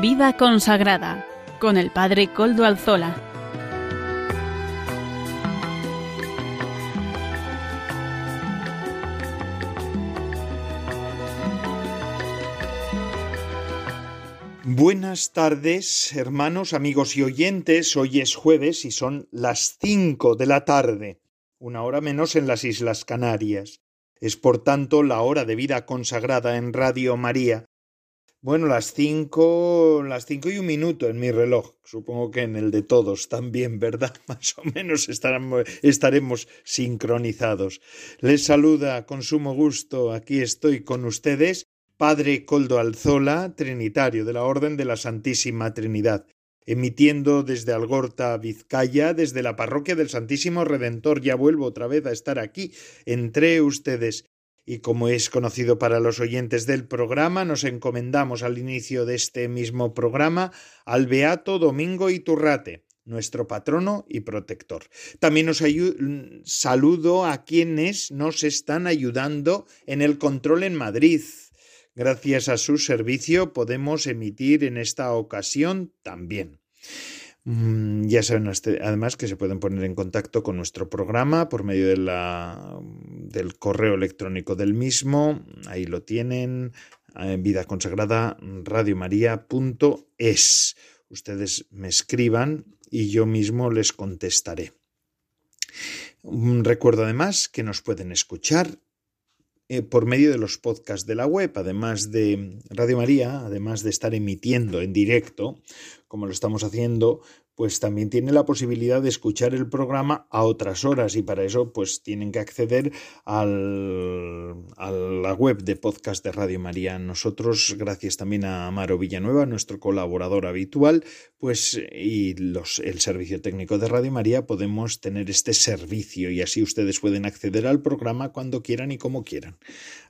Vida consagrada con el Padre Coldo Alzola. Buenas tardes, hermanos, amigos y oyentes. Hoy es jueves y son las cinco de la tarde, una hora menos en las Islas Canarias. Es por tanto la hora de vida consagrada en Radio María. Bueno, las cinco, las cinco y un minuto en mi reloj. Supongo que en el de todos también, ¿verdad? Más o menos estaremos, estaremos sincronizados. Les saluda con sumo gusto. Aquí estoy con ustedes Padre Coldo Alzola, Trinitario de la Orden de la Santísima Trinidad, emitiendo desde Algorta, Vizcaya, desde la parroquia del Santísimo Redentor. Ya vuelvo otra vez a estar aquí, entre ustedes. Y como es conocido para los oyentes del programa, nos encomendamos al inicio de este mismo programa al Beato Domingo Iturrate, nuestro patrono y protector. También nos saludo a quienes nos están ayudando en el control en Madrid, Gracias a su servicio podemos emitir en esta ocasión también. Mm, ya saben además que se pueden poner en contacto con nuestro programa por medio de la, del correo electrónico del mismo. Ahí lo tienen, en vida consagrada radiomaria.es. Ustedes me escriban y yo mismo les contestaré. Mm, recuerdo además que nos pueden escuchar eh, por medio de los podcasts de la web, además de Radio María, además de estar emitiendo en directo, como lo estamos haciendo, pues también tiene la posibilidad de escuchar el programa a otras horas y para eso pues tienen que acceder al, a la web de podcast de Radio María. Nosotros, gracias también a Amaro Villanueva, nuestro colaborador habitual, pues y los, el servicio técnico de Radio María podemos tener este servicio y así ustedes pueden acceder al programa cuando quieran y como quieran.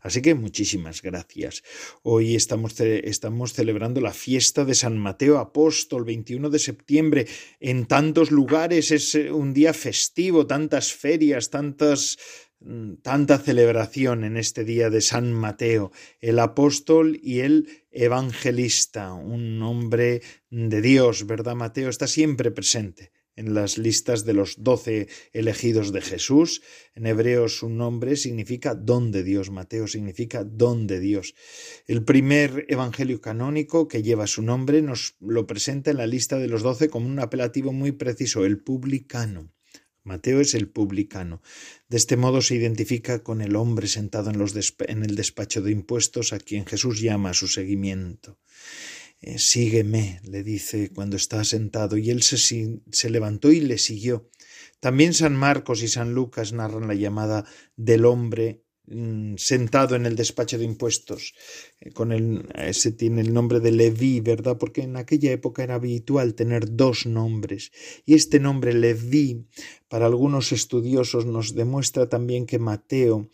Así que muchísimas gracias. Hoy estamos, estamos celebrando la fiesta de San Mateo Apóstol, 21 de septiembre en tantos lugares es eh, un día festivo, tantas ferias, tantas mm, tanta celebración en este día de San Mateo, el apóstol y el evangelista, un hombre de Dios, ¿verdad? Mateo está siempre presente en las listas de los doce elegidos de Jesús. En hebreo su nombre significa don de Dios, Mateo significa don de Dios. El primer evangelio canónico que lleva su nombre nos lo presenta en la lista de los doce como un apelativo muy preciso, el publicano. Mateo es el publicano. De este modo se identifica con el hombre sentado en, el despacho de impuestos a quien Jesús llama a su seguimiento. Eh, sígueme, le dice cuando está sentado, y él se, se levantó y le siguió. También San Marcos y San Lucas narran la llamada del hombre mm, sentado en el despacho de impuestos. Eh, con el, ese tiene el nombre de Leví, ¿verdad? Porque en aquella época era habitual tener dos nombres. Y este nombre Leví, para algunos estudiosos, nos demuestra también que Mateo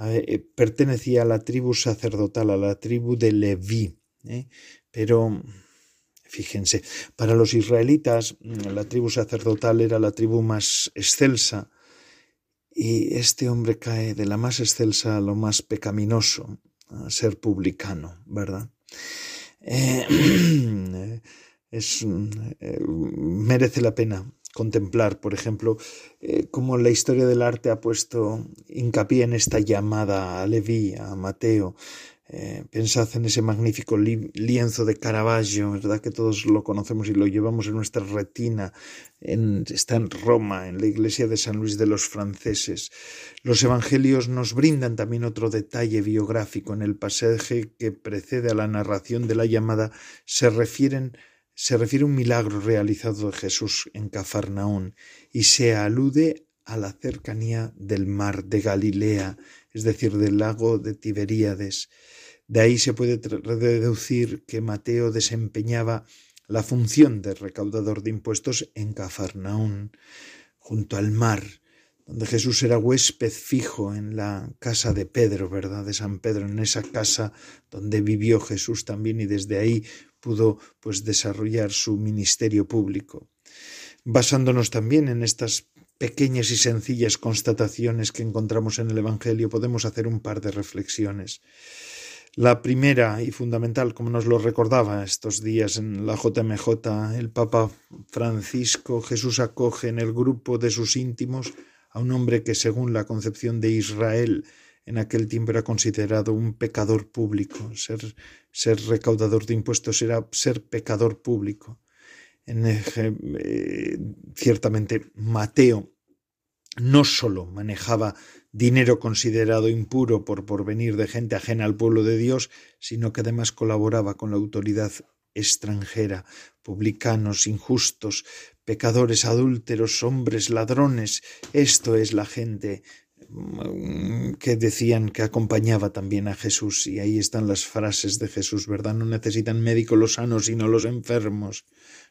eh, pertenecía a la tribu sacerdotal, a la tribu de Leví. Pero fíjense, para los israelitas la tribu sacerdotal era la tribu más excelsa y este hombre cae de la más excelsa a lo más pecaminoso, a ser publicano, ¿verdad? Eh, es, eh, merece la pena contemplar, por ejemplo, eh, cómo la historia del arte ha puesto hincapié en esta llamada a Leví, a Mateo, eh, pensad en ese magnífico lienzo de Caravaggio, ¿verdad? Que todos lo conocemos y lo llevamos en nuestra retina. está en Roma, en la iglesia de San Luis de los Franceses. Los evangelios nos brindan también otro detalle biográfico. En el pasaje que precede a la narración de la llamada se refieren refiere a un milagro realizado de Jesús en Cafarnaún y se alude a la cercanía del mar de Galilea, es decir, del lago de Tiberíades. De ahí se puede deducir que Mateo desempeñaba la función de recaudador de impuestos en Cafarnaún, junto al mar, donde Jesús era huésped fijo en la casa de Pedro, ¿verdad? De San Pedro, en esa casa donde vivió Jesús también y desde ahí pudo pues desarrollar su ministerio público. Basándonos también en estas pequeñas y sencillas constataciones que encontramos en el Evangelio, podemos hacer un par de reflexiones. La primera y fundamental, como nos lo recordaba estos días en la JMJ, el Papa Francisco, Jesús acoge en el grupo de sus íntimos a un hombre que según la concepción de Israel en aquel tiempo era considerado un pecador público. Ser, ser recaudador de impuestos era ser pecador público. En, eh, ciertamente Mateo no solo manejaba dinero considerado impuro por porvenir de gente ajena al pueblo de Dios, sino que además colaboraba con la autoridad extranjera, publicanos, injustos, pecadores, adúlteros, hombres, ladrones. Esto es la gente mm, que decían que acompañaba también a Jesús. Y ahí están las frases de Jesús, ¿verdad? No necesitan médicos los sanos, sino los enfermos.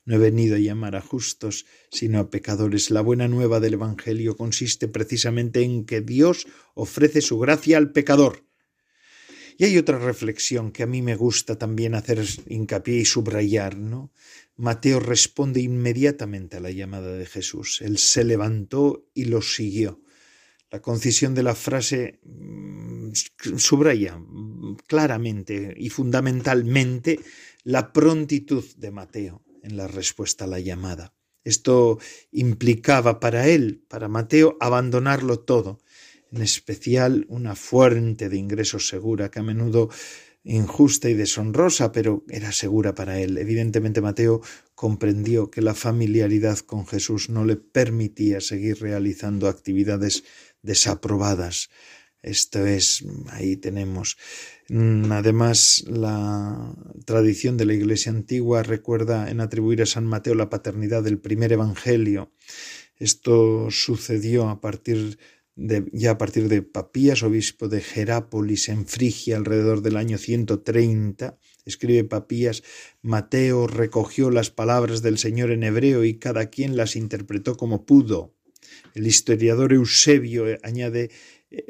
No he venido a llamar a justos, sino a pecadores. La buena nueva del Evangelio consiste precisamente en que Dios ofrece su gracia al pecador. Y hay otra reflexión que a mí me gusta también hacer hincapié y subrayar, ¿no? Mateo responde inmediatamente a la llamada de Jesús. Él se levantó y lo siguió. La concisión de la frase mm, subraya claramente y fundamentalmente la prontitud de Mateo en la respuesta a la llamada. Esto implicaba para él, para Mateo, abandonarlo todo, en especial una fuente de ingresos segura que a menudo injusta y deshonrosa, pero era segura para él. Evidentemente Mateo comprendió que la familiaridad con Jesús no le permitía seguir realizando actividades desaprobadas. Esto es, ahí tenemos Mm, además, la tradición de la Iglesia antigua recuerda en atribuir a San Mateo la paternidad del primer Evangelio. Esto sucedió a partir de, ya a partir de Papías, obispo de Jerápolis en Frigia, alrededor del año 130. Escribe Papías, Mateo recogió las palabras del Señor en hebreo y cada quien las interpretó como pudo. El historiador Eusebio añade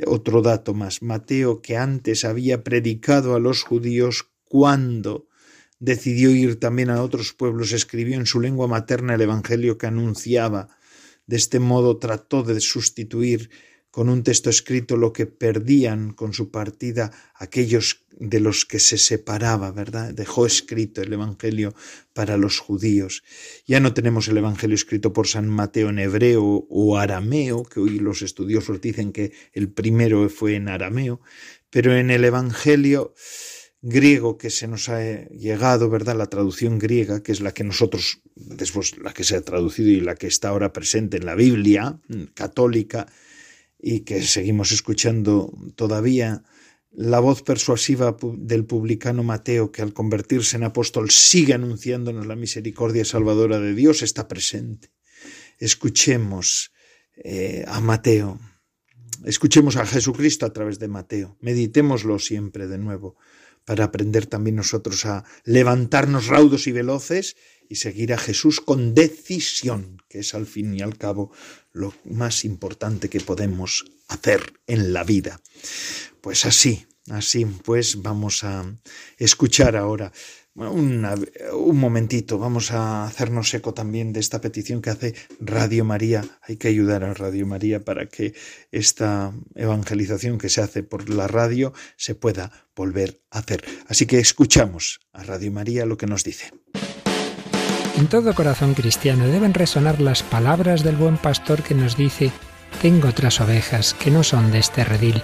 otro dato más. Mateo, que antes había predicado a los judíos, cuando decidió ir también a otros pueblos, escribió en su lengua materna el Evangelio que anunciaba. De este modo trató de sustituir con un texto escrito lo que perdían con su partida aquellos de los que se separaba, ¿verdad? Dejó escrito el Evangelio para los judíos. Ya no tenemos el Evangelio escrito por San Mateo en hebreo o arameo, que hoy los estudiosos dicen que el primero fue en arameo, pero en el Evangelio griego que se nos ha llegado, ¿verdad? La traducción griega, que es la que nosotros, después la que se ha traducido y la que está ahora presente en la Biblia mm, católica, y que seguimos escuchando todavía, la voz persuasiva del publicano Mateo, que al convertirse en apóstol sigue anunciándonos la misericordia salvadora de Dios, está presente. Escuchemos eh, a Mateo, escuchemos a Jesucristo a través de Mateo, meditémoslo siempre de nuevo, para aprender también nosotros a levantarnos raudos y veloces y seguir a Jesús con decisión, que es al fin y al cabo lo más importante que podemos hacer en la vida. Pues así, así, pues vamos a escuchar ahora un momentito, vamos a hacernos eco también de esta petición que hace Radio María. Hay que ayudar a Radio María para que esta evangelización que se hace por la radio se pueda volver a hacer. Así que escuchamos a Radio María lo que nos dice. En todo corazón cristiano deben resonar las palabras del buen pastor que nos dice, tengo otras ovejas que no son de este redil.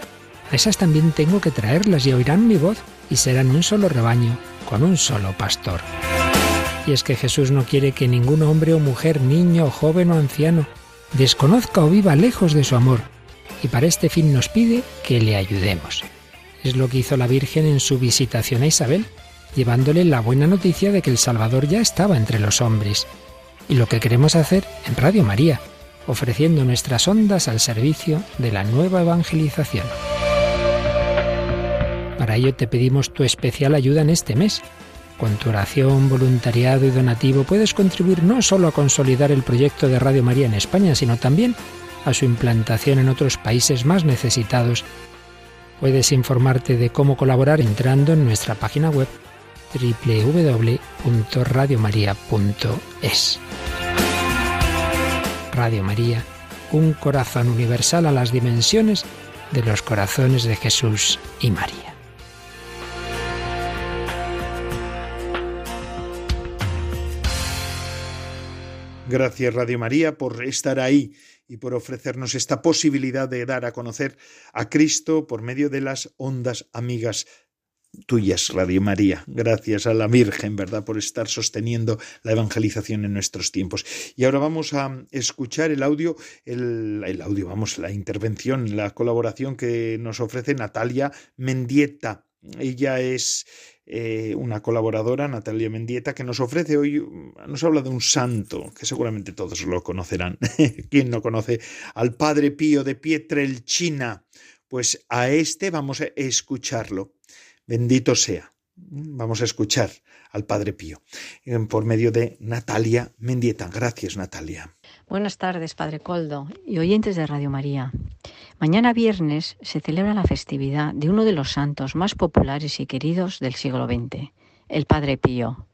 A esas también tengo que traerlas y oirán mi voz y serán un solo rebaño con un solo pastor. Y es que Jesús no quiere que ningún hombre o mujer, niño, joven o anciano, desconozca o viva lejos de su amor, y para este fin nos pide que le ayudemos. Es lo que hizo la Virgen en su visitación a Isabel, llevándole la buena noticia de que el Salvador ya estaba entre los hombres. Y lo que queremos hacer en Radio María, ofreciendo nuestras ondas al servicio de la nueva evangelización. Para ello te pedimos tu especial ayuda en este mes. Con tu oración, voluntariado y donativo puedes contribuir no solo a consolidar el proyecto de Radio María en España, sino también a su implantación en otros países más necesitados. Puedes informarte de cómo colaborar entrando en nuestra página web www.radiomaria.es. Radio María, un corazón universal a las dimensiones de los corazones de Jesús y María. Gracias Radio María por estar ahí y por ofrecernos esta posibilidad de dar a conocer a Cristo por medio de las ondas amigas tuyas, Radio María. Gracias a la Virgen, ¿verdad?, por estar sosteniendo la evangelización en nuestros tiempos. Y ahora vamos a escuchar el audio, el, el audio, vamos, la intervención, la colaboración que nos ofrece Natalia Mendieta. Ella es eh, una colaboradora, Natalia Mendieta, que nos ofrece hoy, nos habla de un santo, que seguramente todos lo conocerán. ¿Quién no conoce al Padre Pío de Pietrelcina? Pues a este vamos a escucharlo. Bendito sea. Vamos a escuchar al Padre Pío por medio de Natalia Mendieta. Gracias, Natalia. Buenas tardes, Padre Coldo y oyentes de Radio María. Mañana viernes se celebra la festividad de uno de los santos más populares y queridos del siglo XX, el Padre Pío.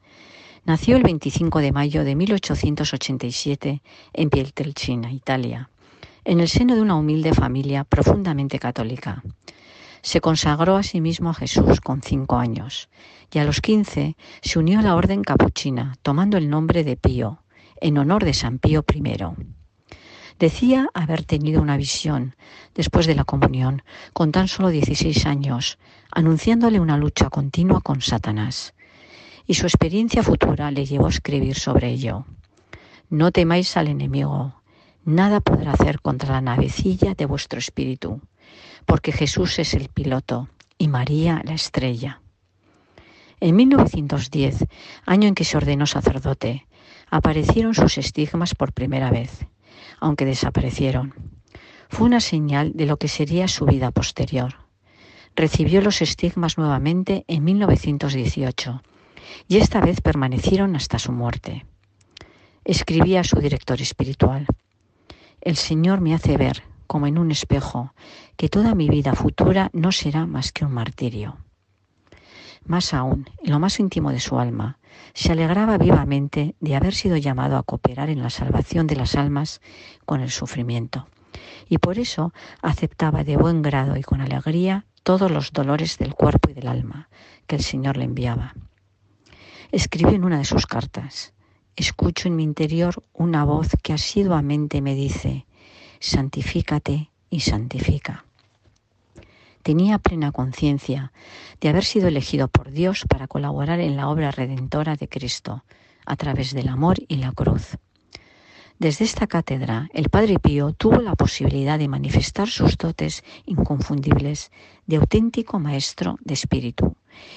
Nació el 25 de mayo de 1887 en Pietrelcina, Italia, en el seno de una humilde familia profundamente católica. Se consagró a sí mismo a Jesús con cinco años y a los quince se unió a la orden capuchina, tomando el nombre de Pío, en honor de San Pío I. Decía haber tenido una visión después de la comunión, con tan solo 16 años, anunciándole una lucha continua con Satanás. Y su experiencia futura le llevó a escribir sobre ello. No temáis al enemigo, nada podrá hacer contra la navecilla de vuestro espíritu, porque Jesús es el piloto y María la estrella. En 1910, año en que se ordenó sacerdote, aparecieron sus estigmas por primera vez, aunque desaparecieron. Fue una señal de lo que sería su vida posterior. Recibió los estigmas nuevamente en 1918 y esta vez permanecieron hasta su muerte. Escribía a su director espiritual, El Señor me hace ver, como en un espejo, que toda mi vida futura no será más que un martirio. Más aún, en lo más íntimo de su alma, se alegraba vivamente de haber sido llamado a cooperar en la salvación de las almas con el sufrimiento. Y por eso aceptaba de buen grado y con alegría todos los dolores del cuerpo y del alma que el Señor le enviaba. Escribe en una de sus cartas, escucho en mi interior una voz que asiduamente me dice, santifícate y santifica tenía plena conciencia de haber sido elegido por Dios para colaborar en la obra redentora de Cristo a través del amor y la cruz. Desde esta cátedra, el Padre Pío tuvo la posibilidad de manifestar sus dotes inconfundibles de auténtico maestro de espíritu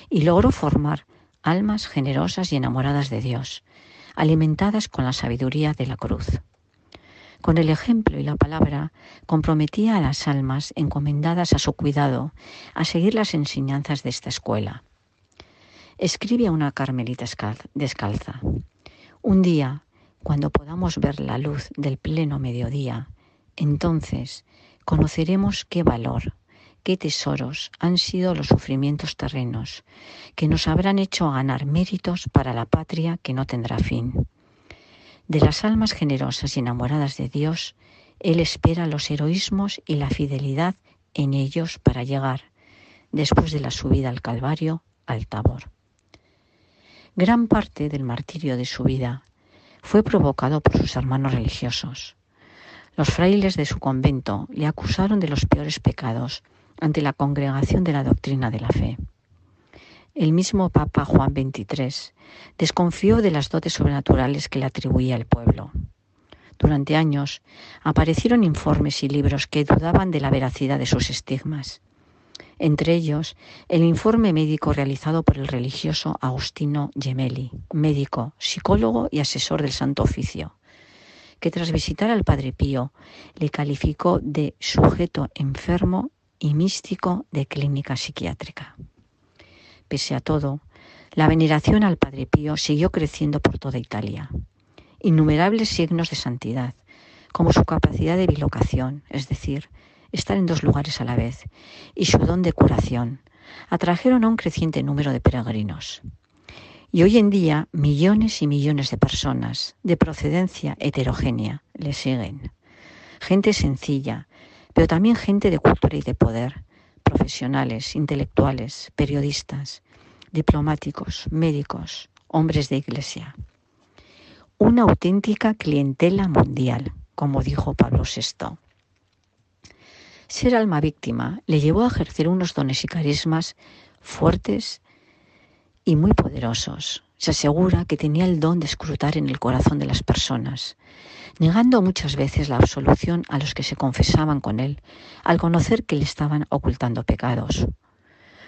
y logró formar almas generosas y enamoradas de Dios, alimentadas con la sabiduría de la cruz. Con el ejemplo y la palabra comprometía a las almas encomendadas a su cuidado a seguir las enseñanzas de esta escuela. Escribe a una carmelita descalza. Un día, cuando podamos ver la luz del pleno mediodía, entonces conoceremos qué valor, qué tesoros han sido los sufrimientos terrenos, que nos habrán hecho ganar méritos para la patria que no tendrá fin. De las almas generosas y enamoradas de Dios, Él espera los heroísmos y la fidelidad en ellos para llegar, después de la subida al Calvario, al Tabor. Gran parte del martirio de su vida fue provocado por sus hermanos religiosos. Los frailes de su convento le acusaron de los peores pecados ante la congregación de la doctrina de la fe. El mismo Papa Juan XXIII desconfió de las dotes sobrenaturales que le atribuía el pueblo. Durante años aparecieron informes y libros que dudaban de la veracidad de sus estigmas. Entre ellos, el informe médico realizado por el religioso Agustino Gemelli, médico, psicólogo y asesor del Santo Oficio, que tras visitar al Padre Pío le calificó de sujeto enfermo y místico de clínica psiquiátrica. Pese a todo, la veneración al Padre Pío siguió creciendo por toda Italia. Innumerables signos de santidad, como su capacidad de bilocación, es decir, estar en dos lugares a la vez, y su don de curación, atrajeron a un creciente número de peregrinos. Y hoy en día millones y millones de personas de procedencia heterogénea le siguen. Gente sencilla, pero también gente de cultura y de poder, profesionales, intelectuales, periodistas, diplomáticos, médicos, hombres de iglesia. una auténtica clientela mundial, como dijo Pablo VI. Ser alma víctima le llevó a ejercer unos dones y carismas fuertes y muy poderosos. Se asegura que tenía el don de escrutar en el corazón de las personas, negando muchas veces la absolución a los que se confesaban con él, al conocer que le estaban ocultando pecados.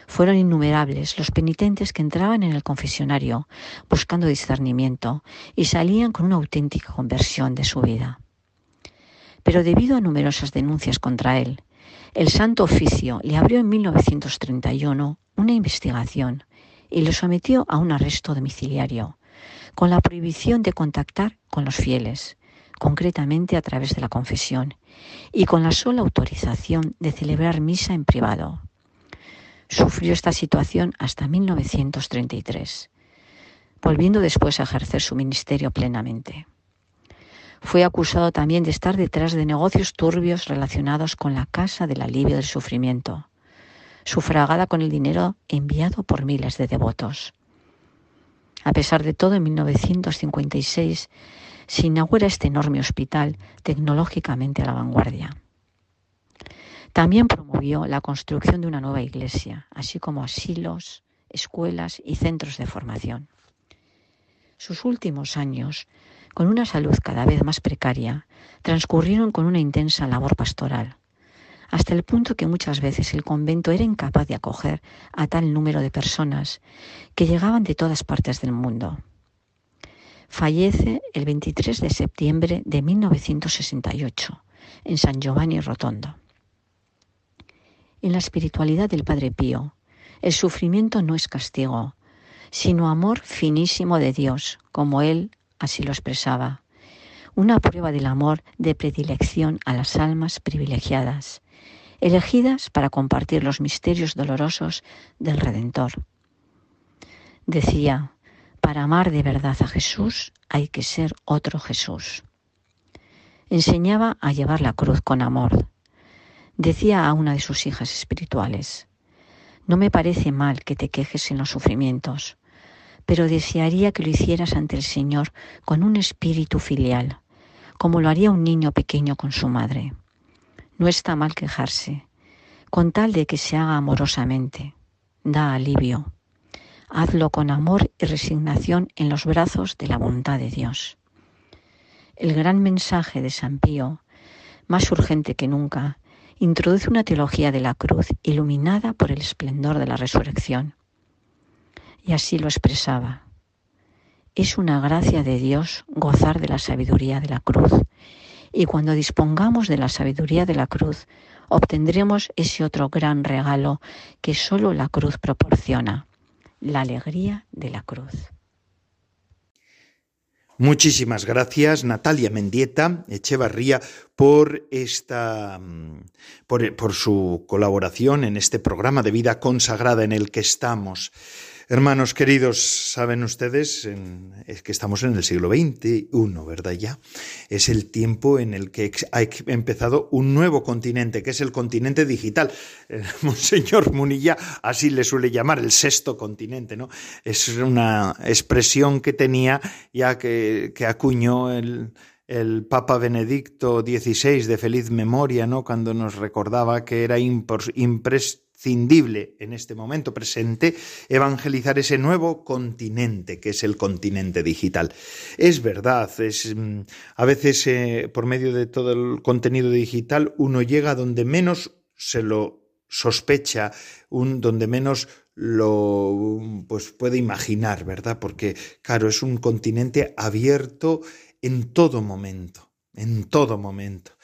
Fueron innumerables los penitentes que entraban en el confesionario buscando discernimiento y salían con una auténtica conversión de su vida. Pero debido a numerosas denuncias contra él, el Santo Oficio le abrió en 1931 una investigación y lo sometió a un arresto domiciliario, con la prohibición de contactar con los fieles, concretamente a través de la confesión, y con la sola autorización de celebrar misa en privado. Sufrió esta situación hasta 1933, volviendo después a ejercer su ministerio plenamente. Fue acusado también de estar detrás de negocios turbios relacionados con la Casa del Alivio del Sufrimiento, sufragada con el dinero enviado por miles de devotos. A pesar de todo, en 1956 se inaugura este enorme hospital tecnológicamente a la vanguardia. También promovió la construcción de una nueva iglesia, así como asilos, escuelas y centros de formación. Sus últimos años, con una salud cada vez más precaria, transcurrieron con una intensa labor pastoral, hasta el punto que muchas veces el convento era incapaz de acoger a tal número de personas que llegaban de todas partes del mundo. Fallece el 23 de septiembre de 1968 en San Giovanni Rotondo. En la espiritualidad del Padre Pío, el sufrimiento no es castigo, sino amor finísimo de Dios, como él así lo expresaba. Una prueba del amor de predilección a las almas privilegiadas, elegidas para compartir los misterios dolorosos del Redentor. Decía, para amar de verdad a Jesús hay que ser otro Jesús. Enseñaba a llevar la cruz con amor, Decía a una de sus hijas espirituales, no me parece mal que te quejes en los sufrimientos, pero desearía que lo hicieras ante el Señor con un espíritu filial, como lo haría un niño pequeño con su madre. No está mal quejarse, con tal de que se haga amorosamente. Da alivio. Hazlo con amor y resignación en los brazos de la voluntad de Dios. El gran mensaje de San Pío, más urgente que nunca, introduce una teología de la cruz iluminada por el esplendor de la resurrección. Y así lo expresaba. Es una gracia de Dios gozar de la sabiduría de la cruz. Y cuando dispongamos de la sabiduría de la cruz, obtendremos ese otro gran regalo que solo la cruz proporciona, la alegría de la cruz. Muchísimas gracias, Natalia Mendieta Echevarría, por esta por, por, su colaboración en este programa de vida consagrada en el que estamos. Hermanos queridos, saben ustedes es que estamos en el siglo XXI, ¿verdad? Ya es el tiempo en el que ha empezado un nuevo continente, que es el continente digital. Monseñor Munilla así le suele llamar el sexto continente, ¿no? Es una expresión que tenía ya que, acuñó el, Papa Benedicto XVI de feliz memoria, ¿no? Cuando nos recordaba que era imprescindible en este momento presente evangelizar ese nuevo continente que es el continente digital. Es verdad, es mm, a veces eh, por medio de todo el contenido digital uno llega donde menos se lo sospecha, un, donde menos lo pues puede imaginar, ¿verdad? Porque claro, es un continente abierto en todo momento, en todo momento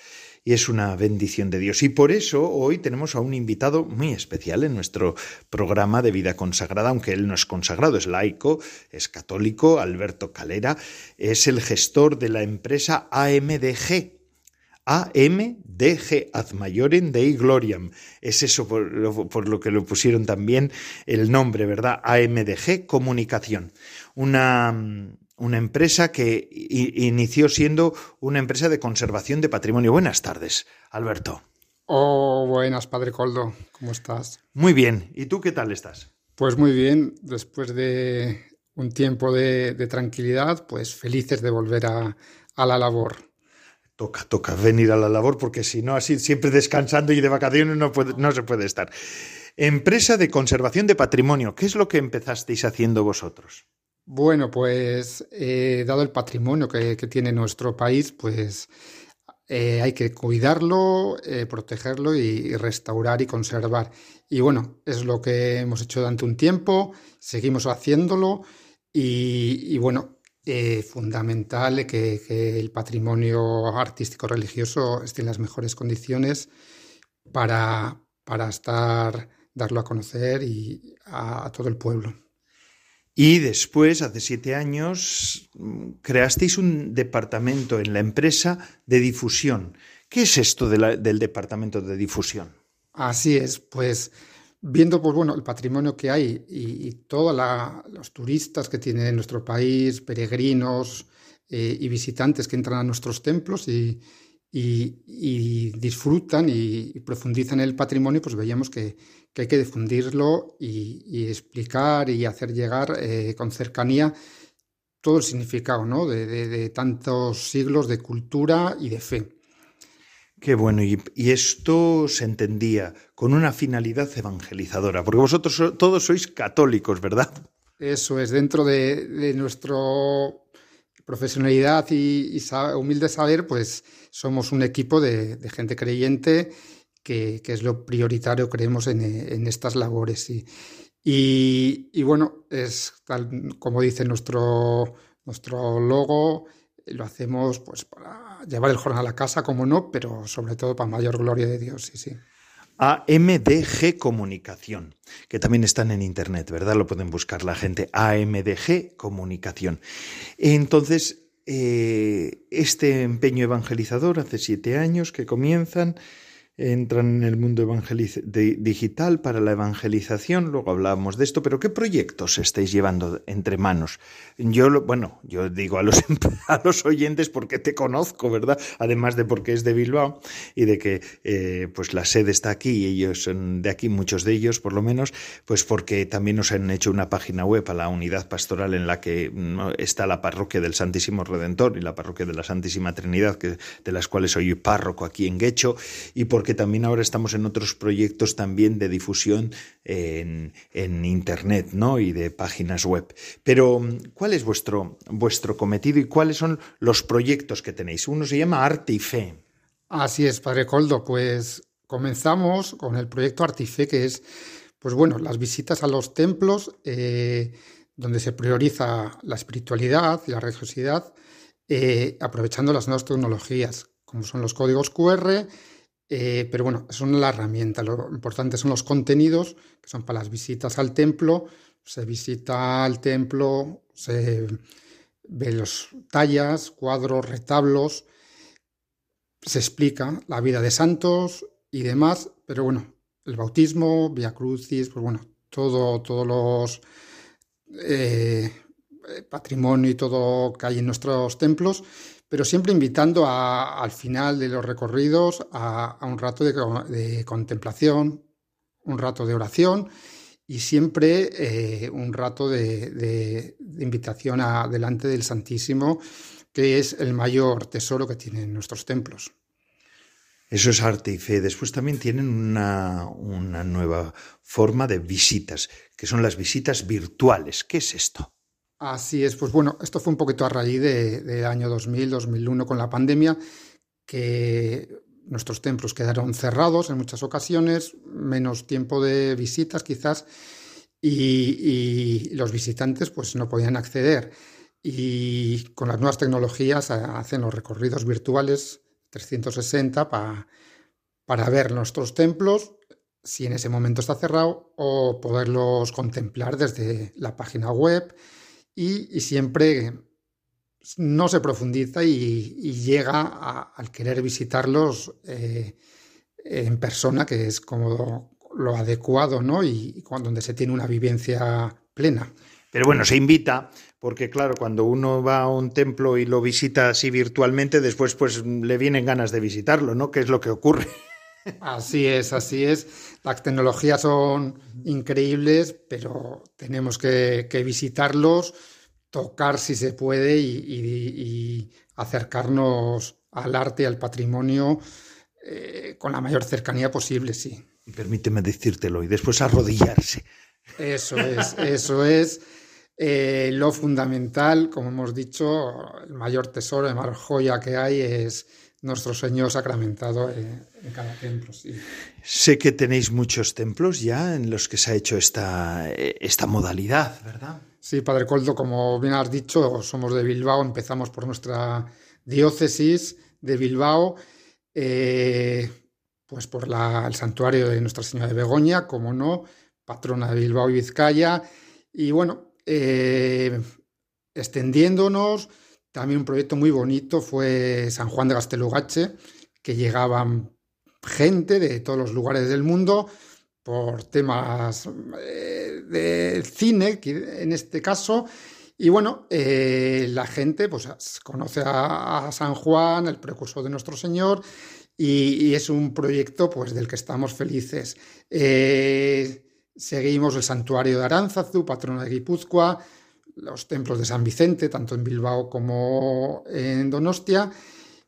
y es una bendición de Dios. Y por eso hoy tenemos a un invitado muy especial en nuestro programa de vida consagrada, aunque él no es consagrado, es laico, es católico, Alberto Calera, es el gestor de la empresa AMDG. AMDG, Ad Maiorem Dei Gloriam. Es eso por lo, por lo que lo pusieron también el nombre, ¿verdad? AMDG Comunicación. Una, una empresa que inició siendo una empresa de conservación de patrimonio. Buenas tardes, Alberto. Oh, buenas, Padre Coldo. ¿Cómo estás? Muy bien. ¿Y tú qué tal estás? Pues muy bien. Después de un tiempo de, tranquilidad, pues felices de volver a, la labor. Toca, toca venir a la labor porque si no, así siempre descansando y de vacaciones no, no se puede estar. Empresa de conservación de patrimonio, ¿qué es lo que empezasteis haciendo vosotros? Bueno, pues eh, dado el patrimonio que, tiene nuestro país, pues eh, hay que cuidarlo, eh, protegerlo y, restaurar y conservar. Y bueno, es lo que hemos hecho durante un tiempo, seguimos haciéndolo y, bueno, fundamental que, el patrimonio artístico religioso esté en las mejores condiciones para, para estar, darlo a conocer y a todo el pueblo. Y después, hace siete años, creasteis un departamento en la empresa de difusión. ¿Qué es esto del departamento de difusión? Así es, pues viendo pues, bueno, el patrimonio que hay y, todos los turistas que tiene nuestro país, peregrinos eh, y visitantes que entran a nuestros templos y, y, disfrutan y, profundizan el patrimonio, pues veíamos que, hay que difundirlo y, explicar y hacer llegar eh, con cercanía todo el significado ¿no? de, tantos siglos de cultura y de fe. Qué bueno, y, esto se entendía con una finalidad evangelizadora, porque vosotros todos sois católicos, ¿verdad? Eso es, dentro de, nuestro profesionalidad y, humilde saber, pues somos un equipo de, gente creyente que, es lo prioritario, creemos, en, estas labores. Y, bueno, es como dice nuestro, nuestro logo, lo hacemos pues para llevar el jornal a la casa, como no, pero sobre todo para mayor gloria de Dios, sí, sí. AMDG Comunicación, que también están en internet, ¿verdad? Lo pueden buscar la gente, AMDG Comunicación. Entonces, eh, este empeño evangelizador hace siete años que comienzan entran en el mundo digital para la evangelización, luego hablábamos de esto, pero ¿qué proyectos estáis llevando entre manos? Yo, bueno, yo digo a los, a los oyentes porque te conozco, ¿verdad? Además de porque es de Bilbao y de que eh, pues la sede está aquí y ellos son de aquí, muchos de ellos por lo menos, pues porque también nos han hecho una página web a la unidad pastoral en la que está la parroquia del Santísimo Redentor y la parroquia de la Santísima Trinidad, que, de las cuales soy párroco aquí en Guecho, y por porque también ahora estamos en otros proyectos también de difusión en, Internet ¿no? y de páginas web. Pero, ¿cuál es vuestro, vuestro cometido y cuáles son los proyectos que tenéis? Uno se llama Arte y Fe. Así es, Padre Coldo. Pues comenzamos con el proyecto Arte y Fe, que es, pues bueno, las visitas a los templos, eh, donde se prioriza la espiritualidad y la religiosidad, eh, aprovechando las nuevas tecnologías, como son los códigos QR eh, pero bueno, son la herramienta. Lo importante son los contenidos, que son para las visitas al templo. Se visita al templo, se ve los tallas, cuadros, retablos, se explica la vida de santos y demás, pero bueno, el bautismo, Via Crucis, pues bueno, todo, todos los eh, patrimonio y todo que hay en nuestros templos pero siempre invitando al final de los recorridos a, un rato de, contemplación, un rato de oración y siempre eh, un rato de, invitación a, delante del Santísimo, que es el mayor tesoro que tienen nuestros templos. Eso es arte y fe. Después también tienen una, una nueva forma de visitas, que son las visitas virtuales. ¿Qué es esto? Así es, pues bueno, esto fue un poquito a raíz del de año 2000, 2001 con la pandemia, que nuestros templos quedaron cerrados en muchas ocasiones, menos tiempo de visitas quizás, y, los visitantes pues no podían acceder. Y con las nuevas tecnologías hacen los recorridos virtuales 360 para ver nuestros templos, si en ese momento está cerrado, o poderlos contemplar desde la página web y, siempre no se profundiza y, llega al querer visitarlos eh, en persona, que es como lo adecuado, ¿no? Y, cuando, donde se tiene una vivencia plena. Pero bueno, se invita, porque claro, cuando uno va a un templo y lo visita así virtualmente, después pues le vienen ganas de visitarlo, ¿no? ¿Qué es lo que ocurre? Así es, así es. Las tecnologías son increíbles, pero tenemos que, visitarlos, tocar si se puede y, acercarnos al arte y al patrimonio eh, con la mayor cercanía posible, sí. Y permíteme decírtelo, y después arrodillarse. Eso es, eso es. Eh, lo fundamental, como hemos dicho, el mayor tesoro, la mayor joya que hay es nuestro Señor sacramentado en, cada templo. Sé que tenéis muchos templos ya en los que se ha hecho esta, esta modalidad, ¿verdad? Sí, Padre Coldo, como bien has dicho, somos de Bilbao, empezamos por nuestra diócesis de Bilbao, eh, pues por el santuario de Nuestra Señora de Begoña, como no, patrona de Bilbao y Vizcaya, y bueno, eh, extendiéndonos, también un proyecto muy bonito fue San Juan de Gastelugache, que llegaban gente de todos los lugares del mundo por temas eh, de cine, en este caso, y bueno, eh, la gente pues conoce a, San Juan, el precursor de nuestro Señor, y, es un proyecto pues del que estamos felices. seguimos el santuario de Aránzazu, patrono de Guipúzcoa, los templos de San Vicente, tanto en Bilbao como en Donostia.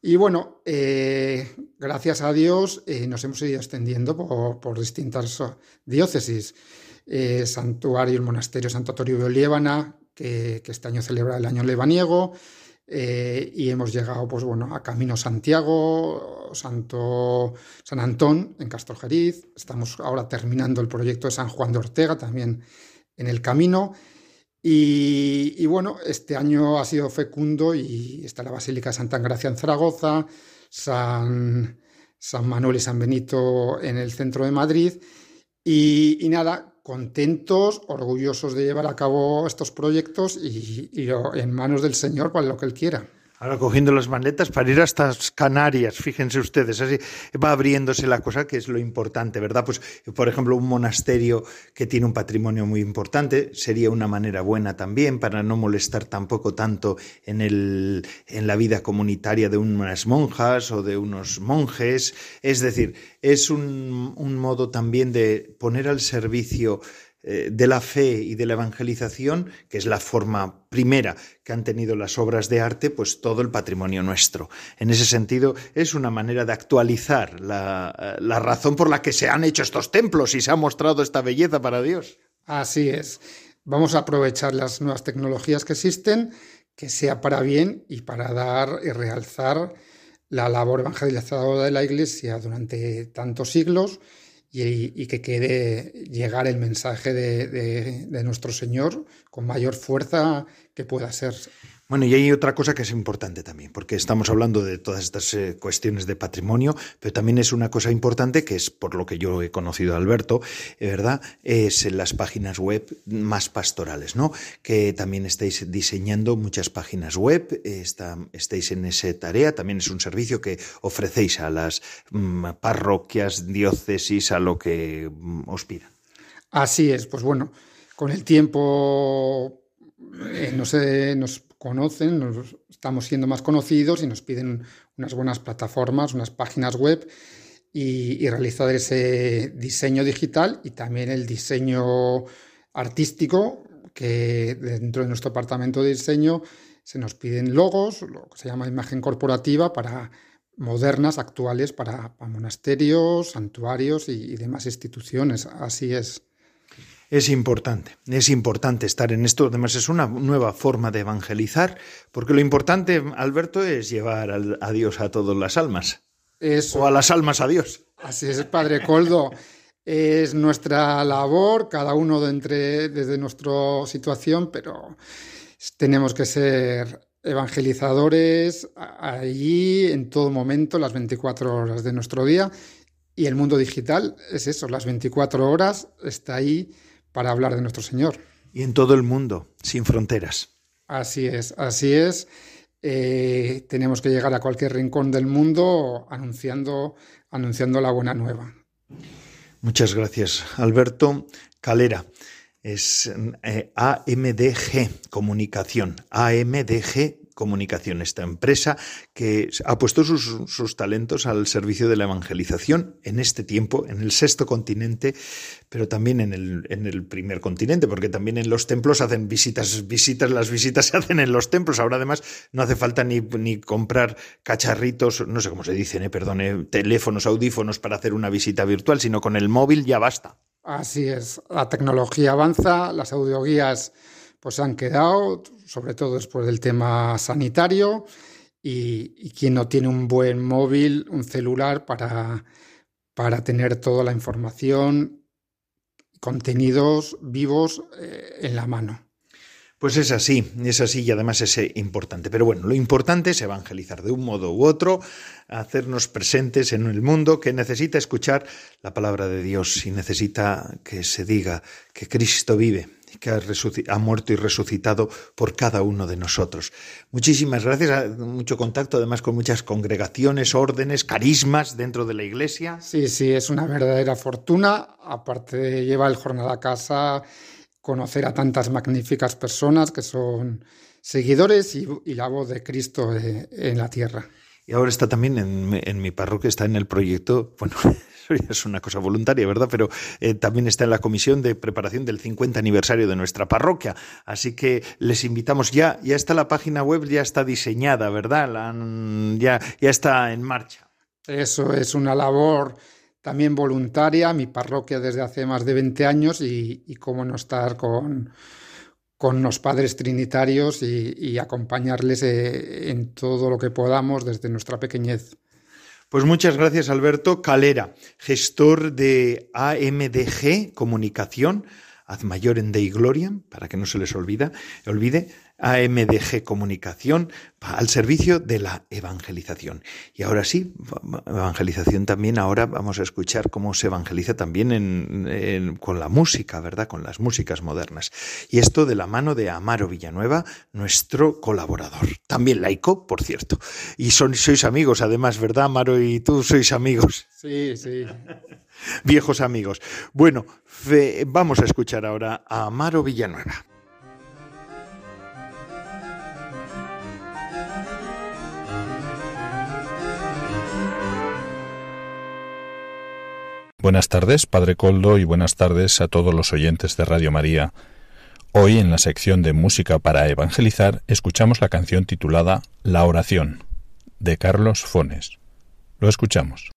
Y bueno, eh, gracias a Dios eh, nos hemos ido extendiendo por, distintas diócesis. Eh, santuario, el monasterio Santo Toribio de que, este año celebra el año lebaniego, y hemos llegado pues, bueno, a Camino Santiago, Santo, San Antón en Castrojeriz. Estamos ahora terminando el proyecto de San Juan de Ortega, también en el camino. Y, bueno, este año ha sido fecundo y está la Basílica de Santa Gracia en Zaragoza, San, San Manuel y San Benito en el centro de Madrid. Y, nada, contentos, orgullosos de llevar a cabo estos proyectos y, y en manos del Señor para lo que Él quiera. Ahora cogiendo las maletas para ir hasta Canarias, fíjense ustedes, así va abriéndose la cosa, que es lo importante, ¿verdad? Pues, por ejemplo, un monasterio que tiene un patrimonio muy importante sería una manera buena también para no molestar tampoco tanto en, el, en la vida comunitaria de unas monjas o de unos monjes. Es decir, es un, un modo también de poner al servicio de la fe y de la evangelización, que es la forma primera que han tenido las obras de arte, pues todo el patrimonio nuestro. En ese sentido, es una manera de actualizar la, la razón por la que se han hecho estos templos y se ha mostrado esta belleza para Dios. Así es. Vamos a aprovechar las nuevas tecnologías que existen, que sea para bien y para dar y realzar la labor evangelizadora de la Iglesia durante tantos siglos y, que quede llegar el mensaje de, nuestro Señor con mayor fuerza que pueda ser. Bueno, y hay otra cosa que es importante también, porque estamos hablando de todas estas eh, cuestiones de patrimonio, pero también es una cosa importante que es por lo que yo he conocido a Alberto, eh, ¿verdad? Es en las páginas web más pastorales, ¿no? Que también estáis diseñando muchas páginas web, está, estáis en esa tarea, también es un servicio que ofrecéis a las mm, parroquias, diócesis, a lo que mm, os pidan. Así es, pues bueno, con el tiempo eh, no sé, nos conocen, estamos siendo más conocidos y nos piden unas buenas plataformas, unas páginas web y, realizar ese diseño digital y también el diseño artístico que dentro de nuestro departamento de diseño se nos piden logos, lo que se llama imagen corporativa para modernas, actuales para, monasterios, santuarios y demás instituciones. Así es. Es importante, es importante estar en esto. Además, es una nueva forma de evangelizar, porque lo importante, Alberto, es llevar a Dios a todas las almas. O a las almas a Dios. Así es, Padre Coldo. Es nuestra labor, cada uno de entre, desde nuestra situación, pero tenemos que ser evangelizadores allí en todo momento, las 24 horas de nuestro día. Y el mundo digital es eso, las 24 horas está ahí para hablar de nuestro Señor. Y en todo el mundo, sin fronteras. Así es, así es. Eh, tenemos que llegar a cualquier rincón del mundo anunciando, anunciando la buena nueva. Muchas gracias, Alberto Calera. Es eh, AMDG Comunicación, AMDG Comunicación, esta empresa que ha puesto sus, talentos al servicio de la evangelización en este tiempo, en el sexto continente, pero también en el, en el primer continente, porque también en los templos hacen visitas, visitas, las visitas se hacen en los templos. Ahora además no hace falta ni, ni comprar cacharritos, no sé cómo se dicen, eh, perdone, teléfonos, audífonos para hacer una visita virtual, sino con el móvil ya basta. Así es, la tecnología avanza, las audioguías pues han quedado, sobre todo después del tema sanitario, y, quien no tiene un buen móvil, un celular para, para tener toda la información, contenidos vivos eh, en la mano. Pues es así, es así y además es eh, importante. Pero bueno, lo importante es evangelizar de un modo u otro, hacernos presentes en el mundo que necesita escuchar la palabra de Dios y necesita que se diga que Cristo vive, que ha, muerto y resucitado por cada uno de nosotros. Muchísimas gracias, mucho contacto además con muchas congregaciones, órdenes, carismas dentro de la iglesia. Sí, sí, es una verdadera fortuna. Aparte de llevar el jornal a casa conocer a tantas magníficas personas que son seguidores y, la voz de Cristo eh, en la tierra. Y ahora está también en, mi parroquia, está en el proyecto, bueno, es una cosa voluntaria, ¿verdad? Pero eh, también está en la comisión de preparación del 50 aniversario de nuestra parroquia. Así que les invitamos ya, ya está la página web, ya está diseñada, ¿verdad? ya, ya está en marcha. Eso es una labor también voluntaria, mi parroquia desde hace más de 20 años y, cómo no estar con, con los padres trinitarios y, acompañarles eh, en todo lo que podamos desde nuestra pequeñez. Pues muchas gracias Alberto Calera, gestor de AMDG Comunicación, Mayor en Dei Gloria, para que no se les olvida, olvide, AMDG Comunicación al servicio de la evangelización. Y ahora sí, evangelización también, ahora vamos a escuchar cómo se evangeliza también con la música, ¿verdad? Con las músicas modernas. Y esto de la mano de Amaro Villanueva, nuestro colaborador. También laico, por cierto. Y son, sois amigos, además, ¿verdad, Amaro? Y tú sois amigos. Sí, sí. Viejos amigos. Bueno, vamos a escuchar ahora a Amaro Villanueva. Buenas tardes, Padre Coldo, y buenas tardes a todos los oyentes de Radio María. Hoy, en la sección de Música para Evangelizar, escuchamos la canción titulada La oración, de Carlos Fones. Lo escuchamos.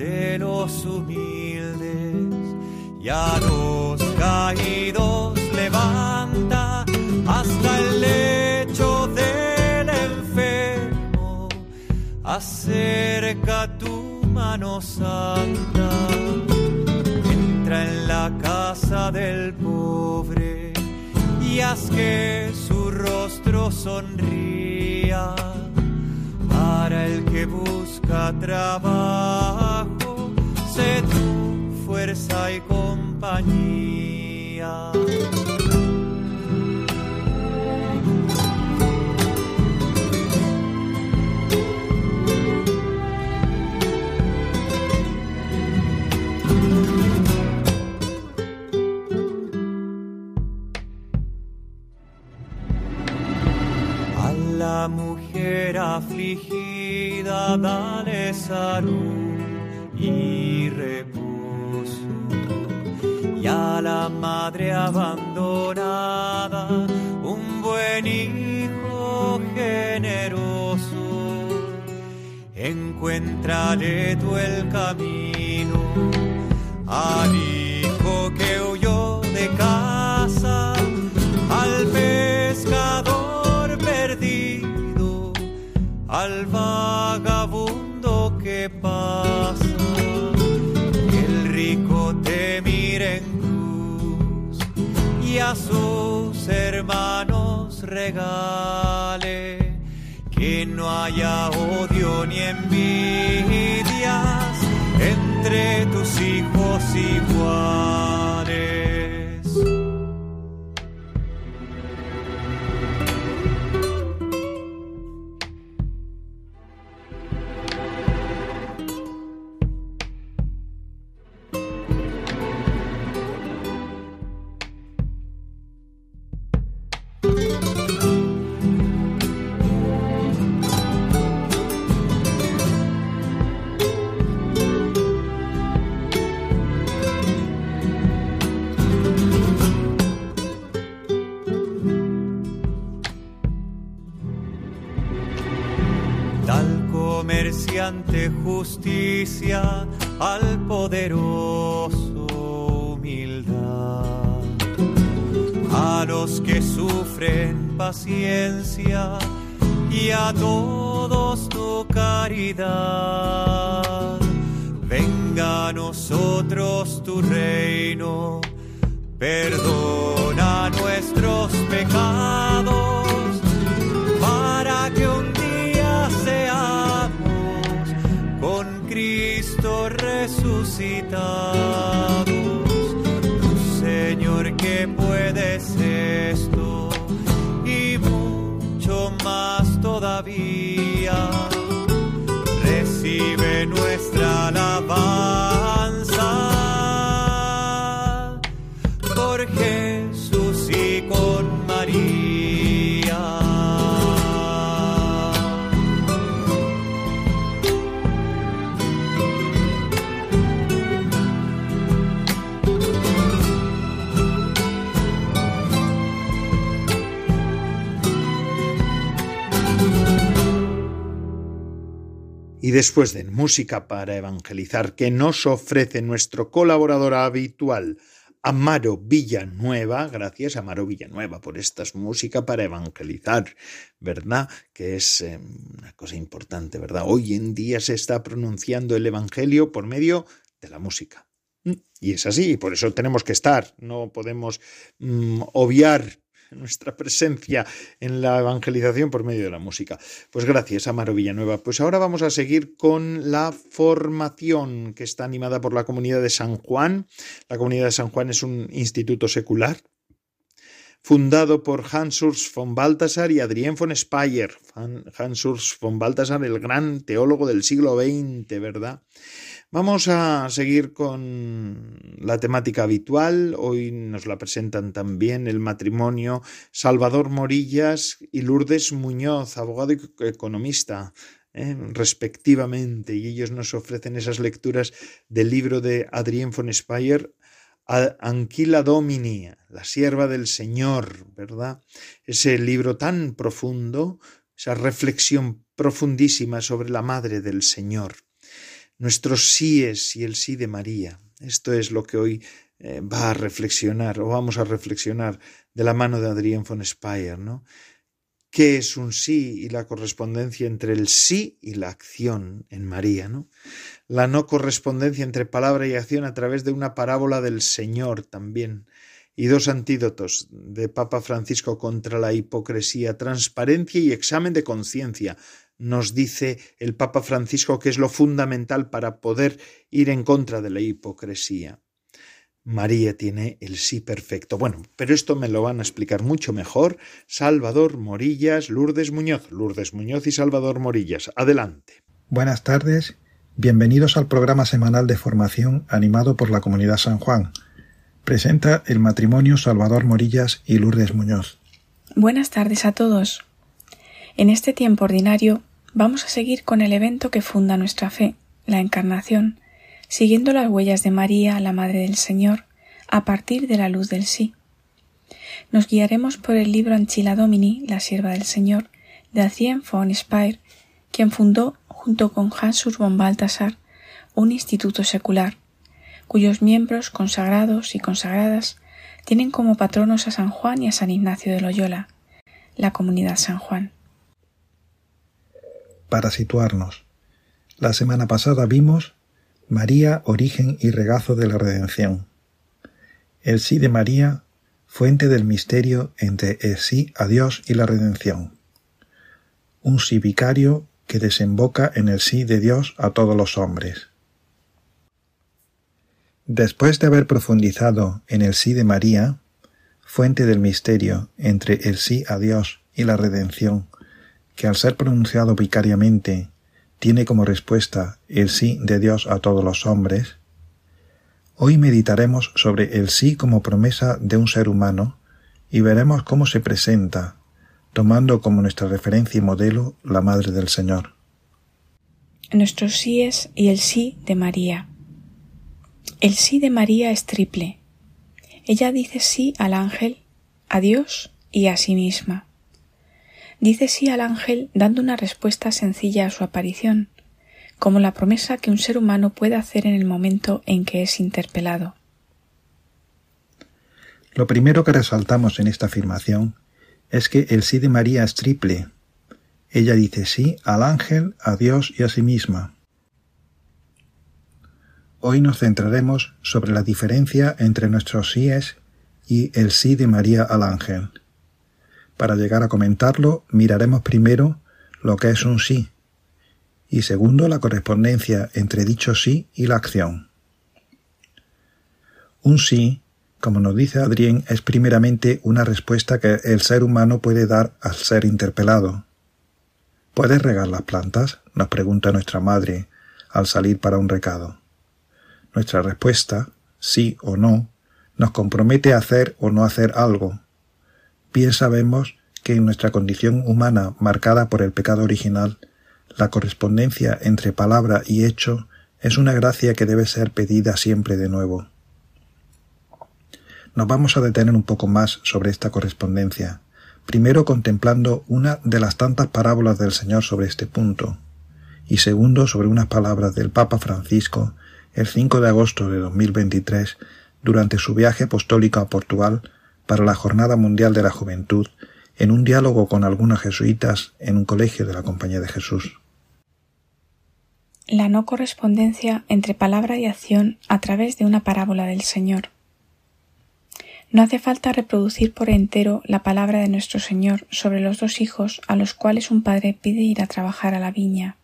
De los humildes y a los caídos levanta hasta el lecho del enfermo. Acerca tu mano santa, entra en la casa del pobre y haz que su rostro sonría. Para el que busca trabajo, fuerza y compañía. afligida, dale salud y. Y a la madre abandonada, un buen hijo generoso. En encuéntrale tú el camino al hijo que huyó de casa, al pescador perdido, al vagabundo a sus hermanos regale que no haya odio ni envidias entre tus hijos iguales. Justicia al poderoso humildad. A los que sufren paciencia y a todos tu caridad. Venga a nosotros tu reino, perdona nuestros pecados resucitados. Señor, que puedes esto y mucho más todavía. Recibe nuestra alabanza Y después de música para evangelizar que nos ofrece nuestro colaborador habitual, Amaro Villanueva, gracias Amaro Villanueva por esta música para evangelizar, ¿verdad? Que es eh, una cosa importante, ¿verdad? Hoy en día se está pronunciando el Evangelio por medio de la música. Mm, y es así, por eso tenemos que estar, no podemos mm, obviar nuestra presencia en la evangelización por medio de la música. Pues gracias, Amaro Villanueva. Pues ahora vamos a seguir con la formación que está animada por la comunidad de San Juan. La comunidad de San Juan es un instituto secular fundado por Hans Urs von Balthasar y Adrien von Speyer. Hans Urs von Balthasar, el gran teólogo del siglo XX, ¿verdad? Vamos a seguir con la temática habitual. Hoy nos la presentan también el matrimonio Salvador Morillas y Lourdes Muñoz, abogado y economista. ¿eh? respectivamente, y ellos nos ofrecen esas lecturas del libro de Adrien von Speyer, Anquila Domini, la sierva del Señor, ¿verdad? Ese libro tan profundo, esa reflexión profundísima sobre la Madre del Señor nuestros síes y el sí de María. Esto es lo que hoy eh, va a reflexionar o vamos a reflexionar de la mano de Adrián von Speyer, ¿no? ¿Qué es un sí y la correspondencia entre el sí y la acción en María, ¿no? La no correspondencia entre palabra y acción a través de una parábola del Señor también. Y dos antídotos de Papa Francisco contra la hipocresía, transparencia y examen de conciencia, nos dice el Papa Francisco que es lo fundamental para poder ir en contra de la hipocresía. María tiene el sí perfecto. Bueno, pero esto me lo van a explicar mucho mejor Salvador Morillas, Lourdes Muñoz. Lourdes Muñoz y Salvador Morillas. Adelante. Buenas tardes. Bienvenidos al programa semanal de formación animado por la Comunidad San Juan. Presenta el matrimonio Salvador Morillas y Lourdes Muñoz. Buenas tardes a todos. En este tiempo ordinario Vamos a seguir con el evento que funda nuestra fe, la Encarnación, siguiendo las huellas de María, la Madre del Señor, a partir de la luz del sí. Nos guiaremos por el libro Anchila Domini, la sierva del Señor, de Acien von Speyer, quien fundó junto con Hans Urban Balthasar, un instituto secular, cuyos miembros consagrados y consagradas tienen como patronos a San Juan y a San Ignacio de Loyola, la comunidad San Juan. Para situarnos, la semana pasada vimos María, origen y regazo de la redención. El sí de María, fuente del misterio entre el sí a Dios y la redención. Un sí vicario que desemboca en el sí de Dios a todos los hombres. Después de haber profundizado en el sí de María, fuente del misterio entre el sí a Dios y la redención, que al ser pronunciado vicariamente tiene como respuesta el sí de Dios a todos los hombres, hoy meditaremos sobre el sí como promesa de un ser humano y veremos cómo se presenta, tomando como nuestra referencia y modelo la Madre del Señor. Nuestros síes y el sí de María. El sí de María es triple. Ella dice sí al ángel, a Dios y a sí misma dice sí al ángel dando una respuesta sencilla a su aparición, como la promesa que un ser humano puede hacer en el momento en que es interpelado. Lo primero que resaltamos en esta afirmación es que el sí de María es triple. Ella dice sí al ángel, a Dios y a sí misma. Hoy nos centraremos sobre la diferencia entre nuestros síes y el sí de María al ángel. Para llegar a comentarlo, miraremos primero lo que es un sí y segundo la correspondencia entre dicho sí y la acción. Un sí, como nos dice Adrien, es primeramente una respuesta que el ser humano puede dar al ser interpelado. ¿Puedes regar las plantas? nos pregunta nuestra madre al salir para un recado. Nuestra respuesta, sí o no, nos compromete a hacer o no hacer algo, bien sabemos que en nuestra condición humana marcada por el pecado original, la correspondencia entre palabra y hecho es una gracia que debe ser pedida siempre de nuevo. Nos vamos a detener un poco más sobre esta correspondencia, primero contemplando una de las tantas parábolas del Señor sobre este punto, y segundo sobre unas palabras del Papa Francisco el 5 de agosto de 2023 durante su viaje apostólico a Portugal para la Jornada Mundial de la Juventud en un diálogo con algunas jesuitas en un colegio de la Compañía de Jesús. La no correspondencia entre palabra y acción a través de una parábola del Señor. No hace falta reproducir por entero la palabra de nuestro Señor sobre los dos hijos a los cuales un padre pide ir a trabajar a la viña.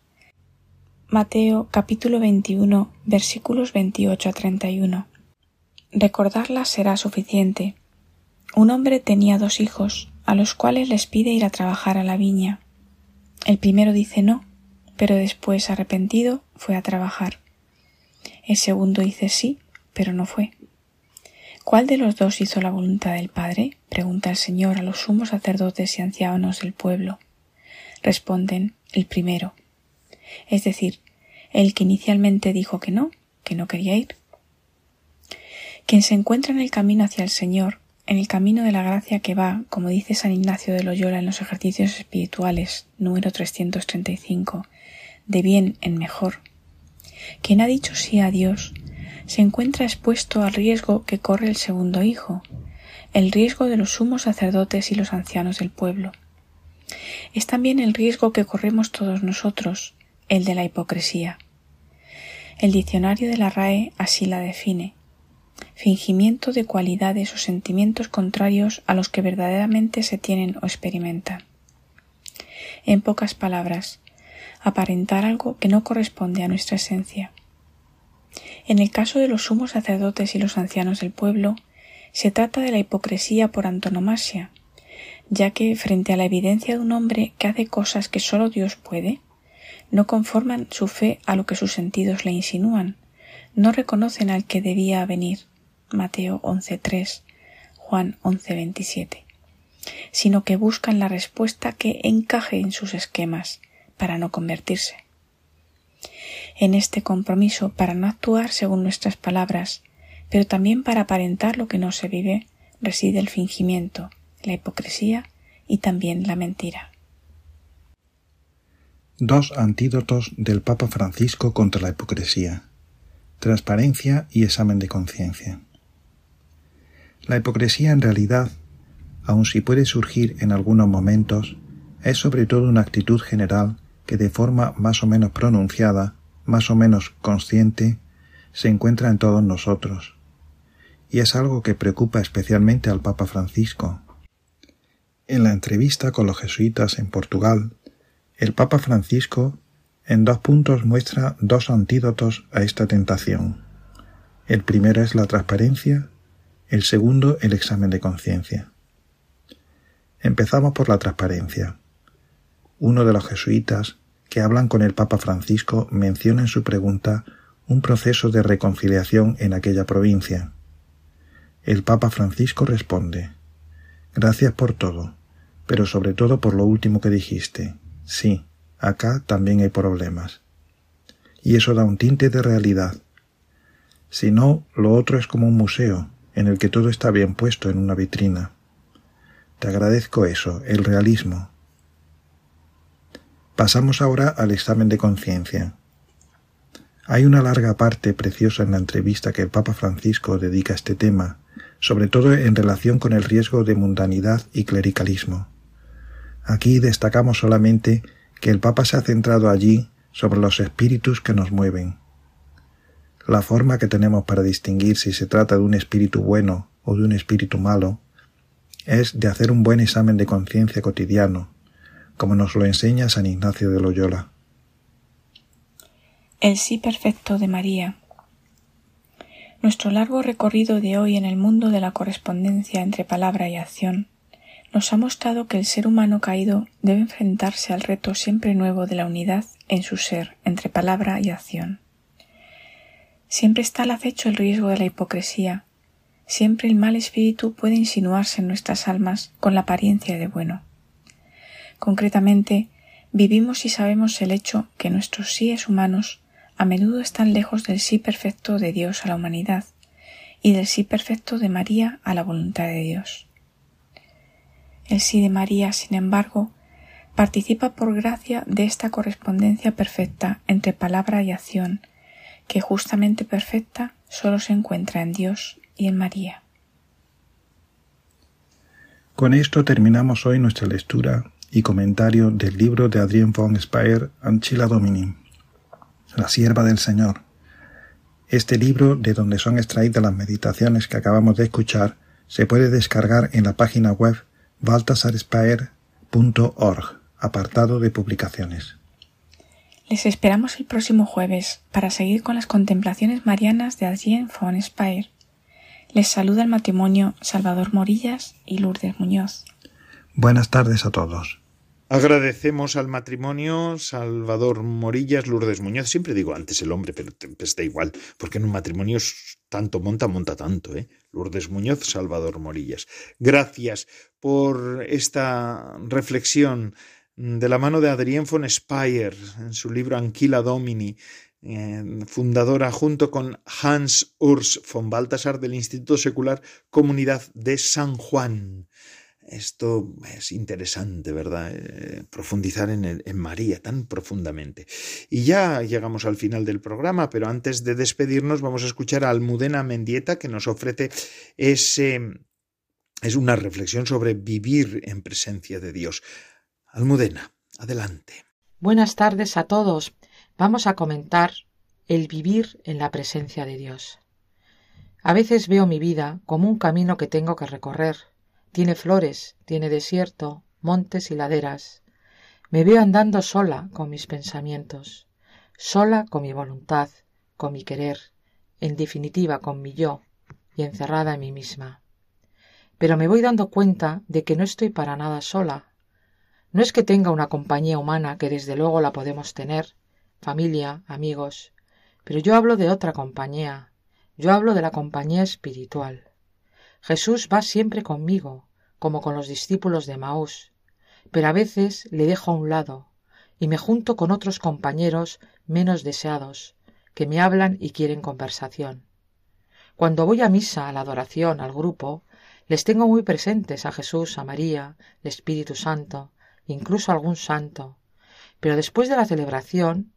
Mateo capítulo 21 versículos 28 a 31. Recordarla será suficiente. Un hombre tenía dos hijos, a los cuales les pide ir a trabajar a la viña. El primero dice no, pero después, arrepentido, fue a trabajar. El segundo dice sí, pero no fue. ¿Cuál de los dos hizo la voluntad del Padre? pregunta el Señor a los sumos sacerdotes y ancianos del pueblo. Responden el primero, es decir, el que inicialmente dijo que no, que no quería ir. Quien se encuentra en el camino hacia el Señor en el camino de la gracia que va, como dice San Ignacio de Loyola en los ejercicios espirituales, número 335, de bien en mejor. Quien ha dicho sí a Dios se encuentra expuesto al riesgo que corre el segundo hijo, el riesgo de los sumos sacerdotes y los ancianos del pueblo. Es también el riesgo que corremos todos nosotros, el de la hipocresía. El diccionario de la RAE así la define fingimiento de cualidades o sentimientos contrarios a los que verdaderamente se tienen o experimentan. En pocas palabras, aparentar algo que no corresponde a nuestra esencia. En el caso de los sumos sacerdotes y los ancianos del pueblo, se trata de la hipocresía por antonomasia, ya que frente a la evidencia de un hombre que hace cosas que sólo Dios puede, no conforman su fe a lo que sus sentidos le insinúan, no reconocen al que debía venir, Mateo 11.3, Juan 11.27, sino que buscan la respuesta que encaje en sus esquemas para no convertirse. En este compromiso para no actuar según nuestras palabras, pero también para aparentar lo que no se vive, reside el fingimiento, la hipocresía y también la mentira. Dos antídotos del Papa Francisco contra la hipocresía. Transparencia y examen de conciencia. La hipocresía en realidad, aun si puede surgir en algunos momentos, es sobre todo una actitud general que de forma más o menos pronunciada, más o menos consciente, se encuentra en todos nosotros. Y es algo que preocupa especialmente al Papa Francisco. En la entrevista con los jesuitas en Portugal, el Papa Francisco en dos puntos muestra dos antídotos a esta tentación. El primero es la transparencia, el segundo el examen de conciencia. Empezamos por la transparencia. Uno de los jesuitas que hablan con el Papa Francisco menciona en su pregunta un proceso de reconciliación en aquella provincia. El Papa Francisco responde Gracias por todo, pero sobre todo por lo último que dijiste. Sí, acá también hay problemas. Y eso da un tinte de realidad. Si no, lo otro es como un museo, en el que todo está bien puesto en una vitrina. Te agradezco eso, el realismo. Pasamos ahora al examen de conciencia. Hay una larga parte preciosa en la entrevista que el Papa Francisco dedica a este tema, sobre todo en relación con el riesgo de mundanidad y clericalismo. Aquí destacamos solamente que el Papa se ha centrado allí sobre los espíritus que nos mueven. La forma que tenemos para distinguir si se trata de un espíritu bueno o de un espíritu malo es de hacer un buen examen de conciencia cotidiano, como nos lo enseña San Ignacio de Loyola. El sí perfecto de María. Nuestro largo recorrido de hoy en el mundo de la correspondencia entre palabra y acción nos ha mostrado que el ser humano caído debe enfrentarse al reto siempre nuevo de la unidad en su ser entre palabra y acción. Siempre está al acecho el riesgo de la hipocresía, siempre el mal espíritu puede insinuarse en nuestras almas con la apariencia de bueno. Concretamente, vivimos y sabemos el hecho que nuestros síes humanos a menudo están lejos del sí perfecto de Dios a la humanidad y del sí perfecto de María a la voluntad de Dios. El sí de María, sin embargo, participa por gracia de esta correspondencia perfecta entre palabra y acción, que justamente perfecta sólo se encuentra en Dios y en María. Con esto terminamos hoy nuestra lectura y comentario del libro de Adrien von Speyer, Anchila Domini, La sierva del Señor. Este libro, de donde son extraídas las meditaciones que acabamos de escuchar, se puede descargar en la página web baltasarespaer.org, apartado de publicaciones. Les esperamos el próximo jueves para seguir con las contemplaciones marianas de Adrien von Speyer. Les saluda el matrimonio Salvador Morillas y Lourdes Muñoz. Buenas tardes a todos. Agradecemos al matrimonio Salvador Morillas, Lourdes Muñoz. Siempre digo antes el hombre, pero pues da igual, porque en un matrimonio tanto monta, monta tanto, ¿eh? Lourdes Muñoz, Salvador Morillas. Gracias por esta reflexión de la mano de Adrien von Speyer en su libro Anquila Domini, eh, fundadora junto con Hans Urs von Balthasar del Instituto Secular Comunidad de San Juan. Esto es interesante, ¿verdad? Eh, profundizar en, en, María tan profundamente. Y ya llegamos al final del programa, pero antes de despedirnos vamos a escuchar a Almudena Mendieta que nos ofrece ese... Es una reflexión sobre vivir en presencia de Dios. Almudena, adelante. Buenas tardes a todos. Vamos a comentar el vivir en la presencia de Dios. A veces veo mi vida como un camino que tengo que recorrer tiene flores, tiene desierto, montes y laderas. Me veo andando sola con mis pensamientos, sola con mi voluntad, con mi querer, en definitiva con mi yo, y encerrada en mí misma. Pero me voy dando cuenta de que no estoy para nada sola. No es que tenga una compañía humana que desde luego la podemos tener, familia, amigos, pero yo hablo de otra compañía, yo hablo de la compañía espiritual. Jesús va siempre conmigo, como con los discípulos de Maús, pero a veces le dejo a un lado y me junto con otros compañeros menos deseados, que me hablan y quieren conversación. Cuando voy a misa, a la adoración, al grupo, les tengo muy presentes a Jesús, a María, el Espíritu Santo, incluso algún santo, Pero después de la celebración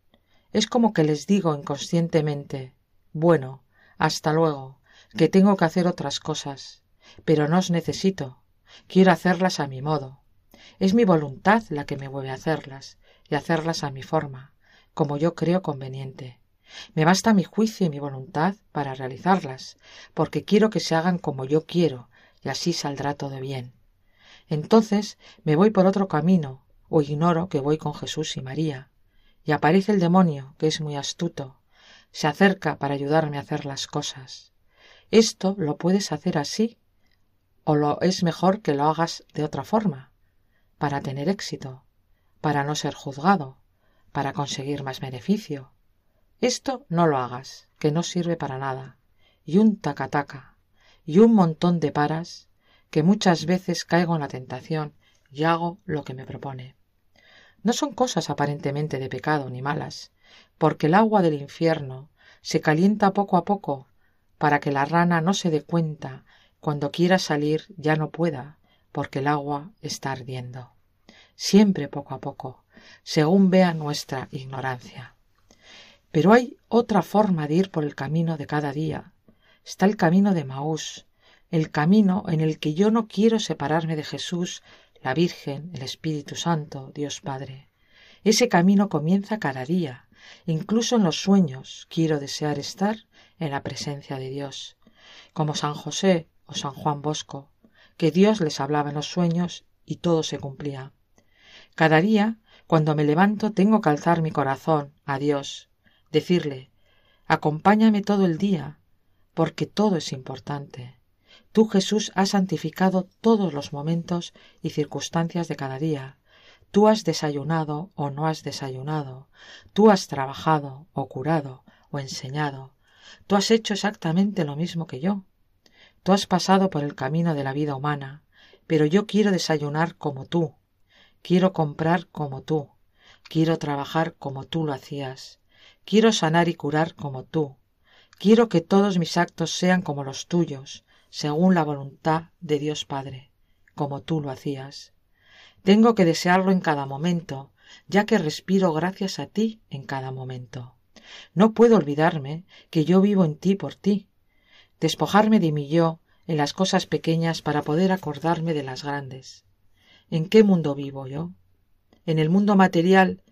es como que les digo inconscientemente bueno, hasta luego, que tengo que hacer otras cosas, pero no os necesito, quiero hacerlas a mi modo. Es mi voluntad la que me mueve a hacerlas, y hacerlas a mi forma, como yo creo conveniente. Me basta mi juicio y mi voluntad para realizarlas, porque quiero que se hagan como yo quiero, y así saldrá todo bien. Entonces me voy por otro camino, o ignoro que voy con Jesús y María, y aparece el demonio, que es muy astuto, se acerca para ayudarme a hacer las cosas. Esto lo puedes hacer así, o lo es mejor que lo hagas de otra forma, para tener éxito, para no ser juzgado, para conseguir más beneficio. Esto no lo hagas, que no sirve para nada, y un tacataca, y un montón de paras, que muchas veces caigo en la tentación y hago lo que me propone. No son cosas aparentemente de pecado ni malas, porque el agua del infierno se calienta poco a poco para que la rana no se dé cuenta cuando quiera salir ya no pueda, porque el agua está ardiendo. Siempre poco a poco, según vea nuestra ignorancia. Pero hay otra forma de ir por el camino de cada día. Está el camino de Maús, el camino en el que yo no quiero separarme de Jesús, la Virgen, el Espíritu Santo, Dios Padre. Ese camino comienza cada día, incluso en los sueños quiero desear estar en la presencia de Dios, como San José o San Juan Bosco, que Dios les hablaba en los sueños y todo se cumplía. Cada día, cuando me levanto, tengo que alzar mi corazón a Dios, decirle, acompáñame todo el día, porque todo es importante. Tú, Jesús, has santificado todos los momentos y circunstancias de cada día. Tú has desayunado o no has desayunado. Tú has trabajado o curado o enseñado. Tú has hecho exactamente lo mismo que yo. Tú has pasado por el camino de la vida humana, pero yo quiero desayunar como tú. Quiero comprar como tú. Quiero trabajar como tú lo hacías. Quiero sanar y curar como tú. Quiero que todos mis actos sean como los tuyos, según la voluntad de Dios Padre, como tú lo hacías. Tengo que desearlo en cada momento, ya que respiro gracias a ti en cada momento. No puedo olvidarme que yo vivo en ti por ti, despojarme de mi yo en las cosas pequeñas para poder acordarme de las grandes. ¿En qué mundo vivo yo? ¿En el mundo material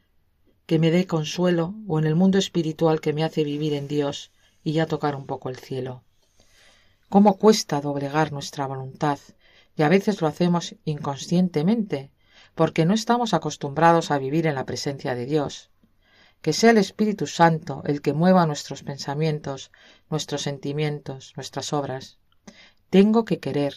que me dé consuelo o en el mundo espiritual que me hace vivir en Dios y ya tocar un poco el cielo? ¿Cómo cuesta doblegar nuestra voluntad? Y a veces lo hacemos inconscientemente, porque no estamos acostumbrados a vivir en la presencia de Dios. Que sea el Espíritu Santo el que mueva nuestros pensamientos, nuestros sentimientos, nuestras obras. Tengo que querer,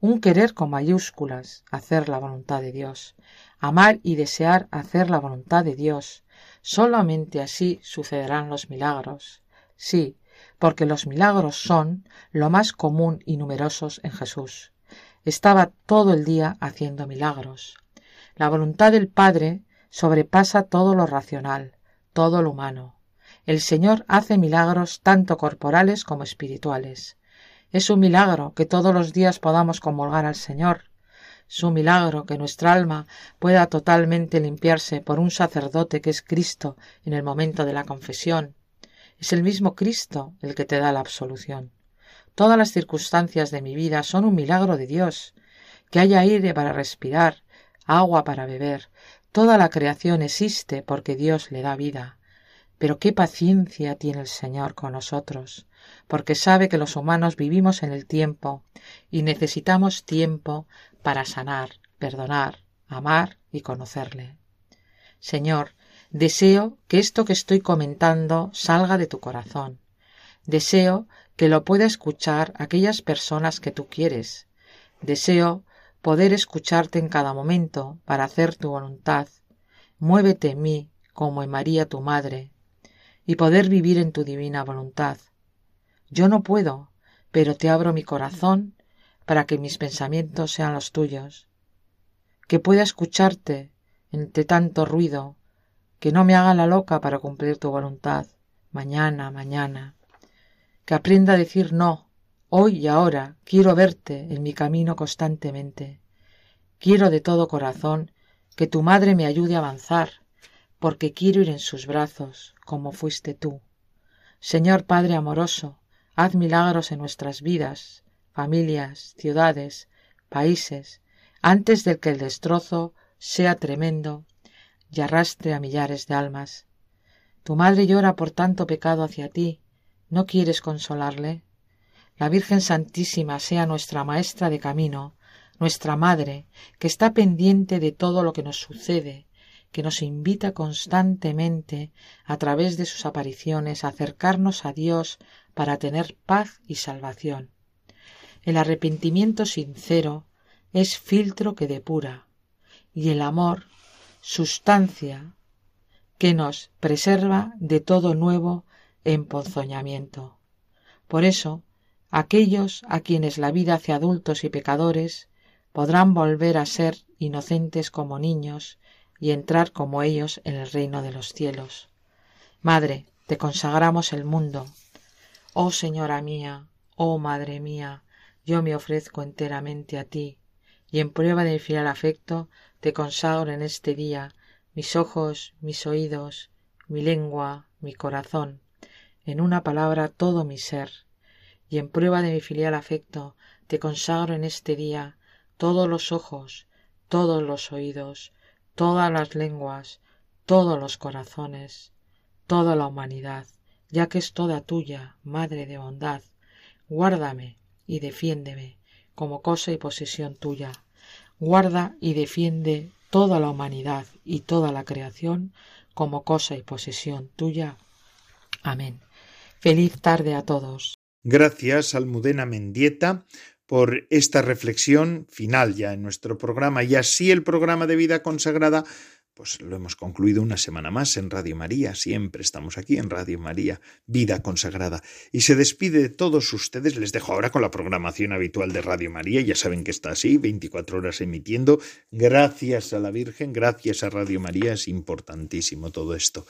un querer con mayúsculas, hacer la voluntad de Dios, amar y desear hacer la voluntad de Dios. Solamente así sucederán los milagros. Sí, porque los milagros son lo más común y numerosos en Jesús. Estaba todo el día haciendo milagros. La voluntad del Padre sobrepasa todo lo racional, todo lo humano. El Señor hace milagros tanto corporales como espirituales. Es un milagro que todos los días podamos comulgar al Señor. Es un milagro que nuestra alma pueda totalmente limpiarse por un sacerdote que es Cristo en el momento de la confesión. Es el mismo Cristo el que te da la absolución. Todas las circunstancias de mi vida son un milagro de Dios. Que haya aire para respirar, agua para beber. Toda la creación existe porque Dios le da vida. Pero qué paciencia tiene el Señor con nosotros, porque sabe que los humanos vivimos en el tiempo y necesitamos tiempo para sanar, perdonar, amar y conocerle. Señor, deseo que esto que estoy comentando salga de tu corazón. Deseo que lo pueda escuchar aquellas personas que tú quieres. Deseo poder escucharte en cada momento para hacer tu voluntad. Muévete en mí como en María tu Madre, y poder vivir en tu divina voluntad. Yo no puedo, pero te abro mi corazón para que mis pensamientos sean los tuyos, que pueda escucharte entre tanto ruido, que no me haga la loca para cumplir tu voluntad, mañana, mañana, que aprenda a decir no, hoy y ahora quiero verte en mi camino constantemente, quiero de todo corazón que tu madre me ayude a avanzar, porque quiero ir en sus brazos, como fuiste tú. Señor Padre amoroso, haz milagros en nuestras vidas, familias, ciudades, países, antes de que el destrozo sea tremendo y arrastre a millares de almas. Tu madre llora por tanto pecado hacia ti, ¿no quieres consolarle? La Virgen Santísima sea nuestra maestra de camino, nuestra madre, que está pendiente de todo lo que nos sucede, que nos invita constantemente a través de sus apariciones a acercarnos a Dios para tener paz y salvación. El arrepentimiento sincero es filtro que depura, y el amor, sustancia que nos preserva de todo nuevo emponzoñamiento. Por eso, aquellos a quienes la vida hace adultos y pecadores podrán volver a ser inocentes como niños y entrar como ellos en el reino de los cielos. Madre, te consagramos el mundo. Oh Señora mía, oh Madre mía, yo me ofrezco enteramente a ti, y en prueba de mi fiel afecto te consagro en este día mis ojos, mis oídos, mi lengua, mi corazón, en una palabra todo mi ser, y en prueba de mi filial afecto te consagro en este día todos los ojos, todos los oídos, todas las lenguas, todos los corazones, toda la humanidad, ya que es toda tuya, Madre de bondad, guárdame y defiéndeme como cosa y posesión tuya. Guarda y defiende toda la humanidad y toda la creación como cosa y posesión tuya. Amén. Feliz tarde a todos. Gracias, Almudena Mendieta, por esta reflexión final ya en nuestro programa y así el programa de vida consagrada pues lo hemos concluido una semana más en Radio María, siempre estamos aquí en Radio María, vida consagrada. Y se despide de todos ustedes, les dejo ahora con la programación habitual de Radio María, ya saben que está así, 24 horas emitiendo. Gracias a la Virgen, gracias a Radio María, es importantísimo todo esto.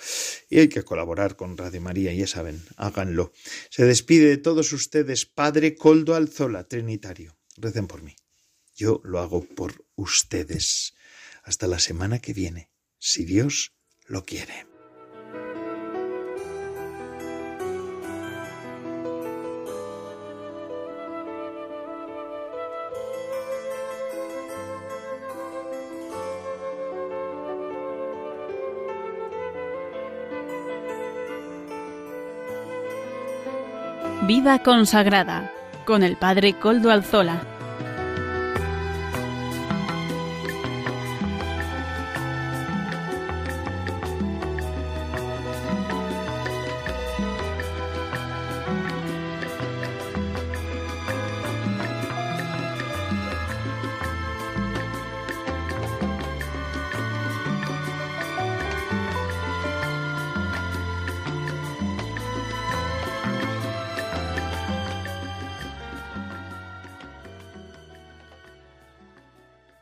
Y hay que colaborar con Radio María, ya saben, háganlo. Se despide de todos ustedes, Padre Coldo Alzola, Trinitario. Recen por mí. Yo lo hago por ustedes. Hasta la semana que viene si Dios lo quiere. Vida consagrada con el Padre Coldo Alzola.